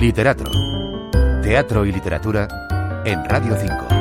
Literato. Teatro y literatura en Radio 5.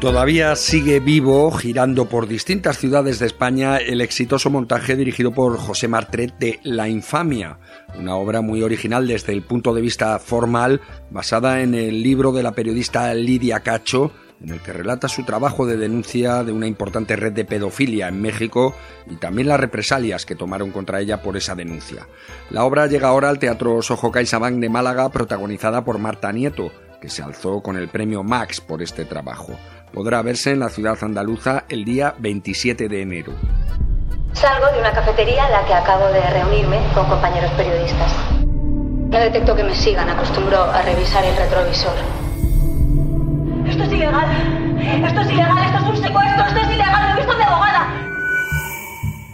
Todavía sigue vivo, girando por distintas ciudades de España, el exitoso montaje dirigido por José Martret de La Infamia, una obra muy original desde el punto de vista formal, basada en el libro de la periodista Lidia Cacho, en el que relata su trabajo de denuncia de una importante red de pedofilia en México y también las represalias que tomaron contra ella por esa denuncia. La obra llega ahora al Teatro Sojo CaixaBank de Málaga, protagonizada por Marta Nieto, que se alzó con el premio Max por este trabajo podrá verse en la ciudad andaluza el día 27 de enero. Salgo de una cafetería en la que acabo de reunirme con compañeros periodistas. No detecto que me sigan, acostumbro a revisar el retrovisor. Es ilegal. Esto es ilegal, esto es un secuestro, esto es ilegal, lo he visto de abogada.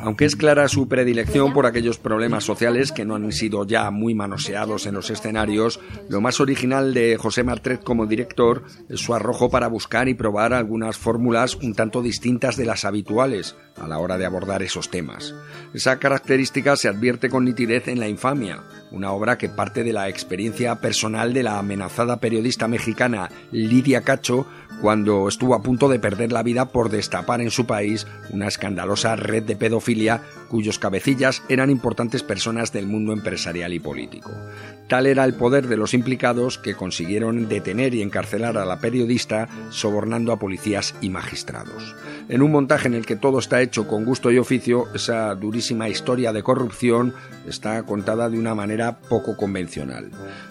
Aunque es clara su predilección por aquellos problemas sociales que no han sido ya muy manoseados en los escenarios, lo más original de José Martret como director es su arrojo para buscar y probar algunas fórmulas un tanto distintas de las habituales a la hora de abordar esos temas. Esa característica se advierte con nitidez en La infamia, una obra que parte de la experiencia personal de la amenazada periodista mexicana Lidia Cacho cuando estuvo a punto de perder la vida por destapar en su país una escandalosa red de pedofilia pedofilia cuyos cabecillas eran importantes personas del mundo empresarial y político. Tal era el poder de los implicados que consiguieron detener y encarcelar a la periodista sobornando a policías y magistrados. En un montaje en el que todo está hecho con gusto y oficio, esa durísima historia de corrupción está contada de una manera poco convencional.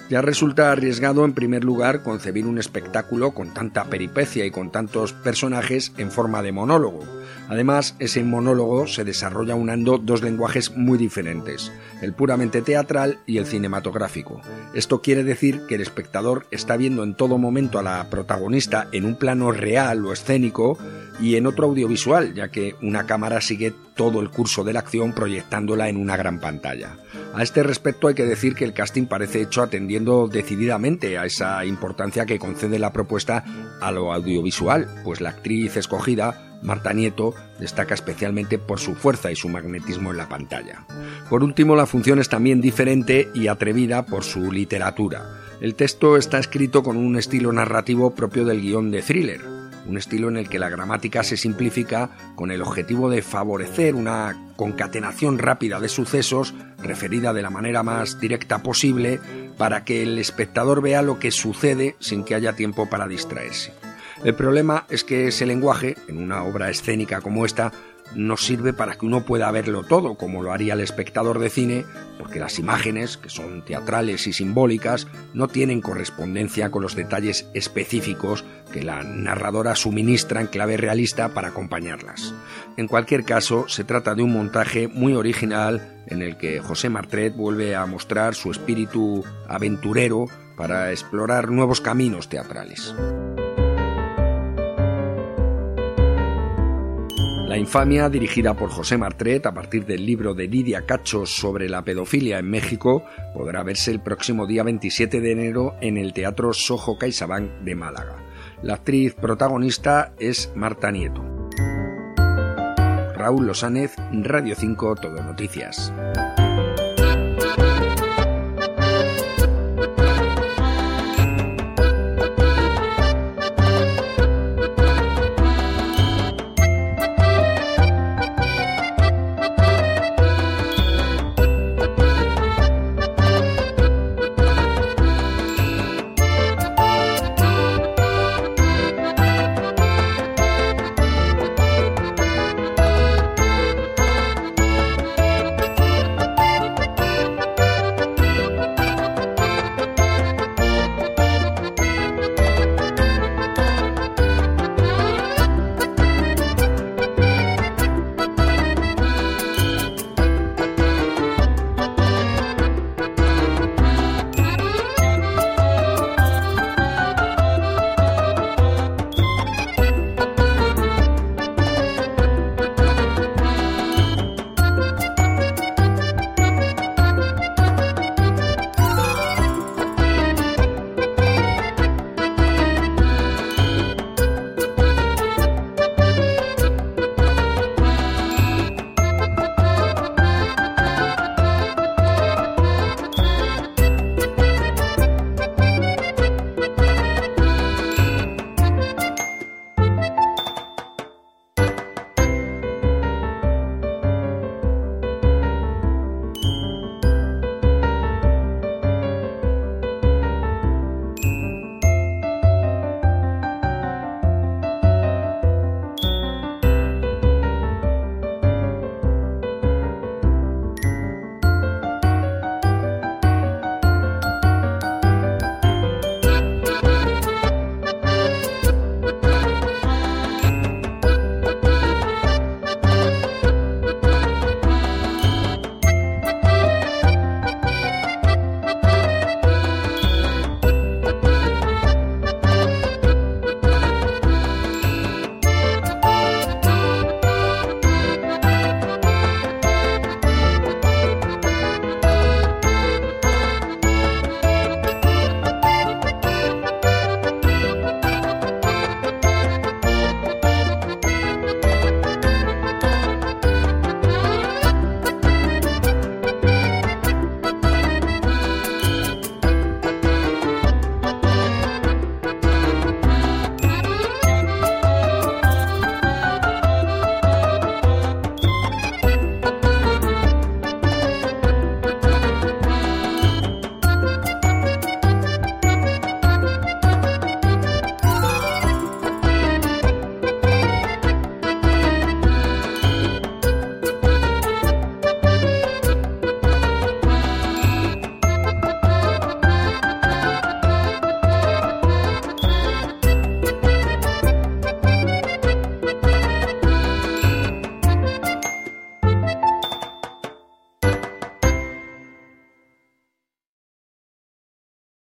Ya resulta arriesgado en primer lugar concebir un espectáculo con tanta peripecia y con tantos personajes en forma de monólogo. Además, ese monólogo se desarrolla dos lenguajes muy diferentes, el puramente teatral y el cinematográfico. Esto quiere decir que el espectador está viendo en todo momento a la protagonista en un plano real o escénico y en otro audiovisual, ya que una cámara sigue todo el curso de la acción proyectándola en una gran pantalla. A este respecto hay que decir que el casting parece hecho atendiendo decididamente a esa importancia que concede la propuesta a lo audiovisual, pues la actriz escogida Marta Nieto destaca especialmente por su fuerza y su magnetismo en la pantalla. Por último, la función es también diferente y atrevida por su literatura. El texto está escrito con un estilo narrativo propio del guion de thriller, un estilo en el que la gramática se simplifica con el objetivo de favorecer una concatenación rápida de sucesos referida de la manera más directa posible para que el espectador vea lo que sucede sin que haya tiempo para distraerse. El problema es que ese lenguaje, en una obra escénica como esta, no sirve para que uno pueda verlo todo, como lo haría el espectador de cine, porque las imágenes, que son teatrales y simbólicas, no tienen correspondencia con los detalles específicos que la narradora suministra en clave realista para acompañarlas. En cualquier caso, se trata de un montaje muy original en el que José Martret vuelve a mostrar su espíritu aventurero para explorar nuevos caminos teatrales. La infamia, dirigida por José Martret a partir del libro de Lidia Cacho sobre la pedofilia en México, podrá verse el próximo día 27 de enero en el Teatro Sojo CaixaBank de Málaga. La actriz protagonista es Marta Nieto. Raúl Losánez, Radio 5 Todo Noticias.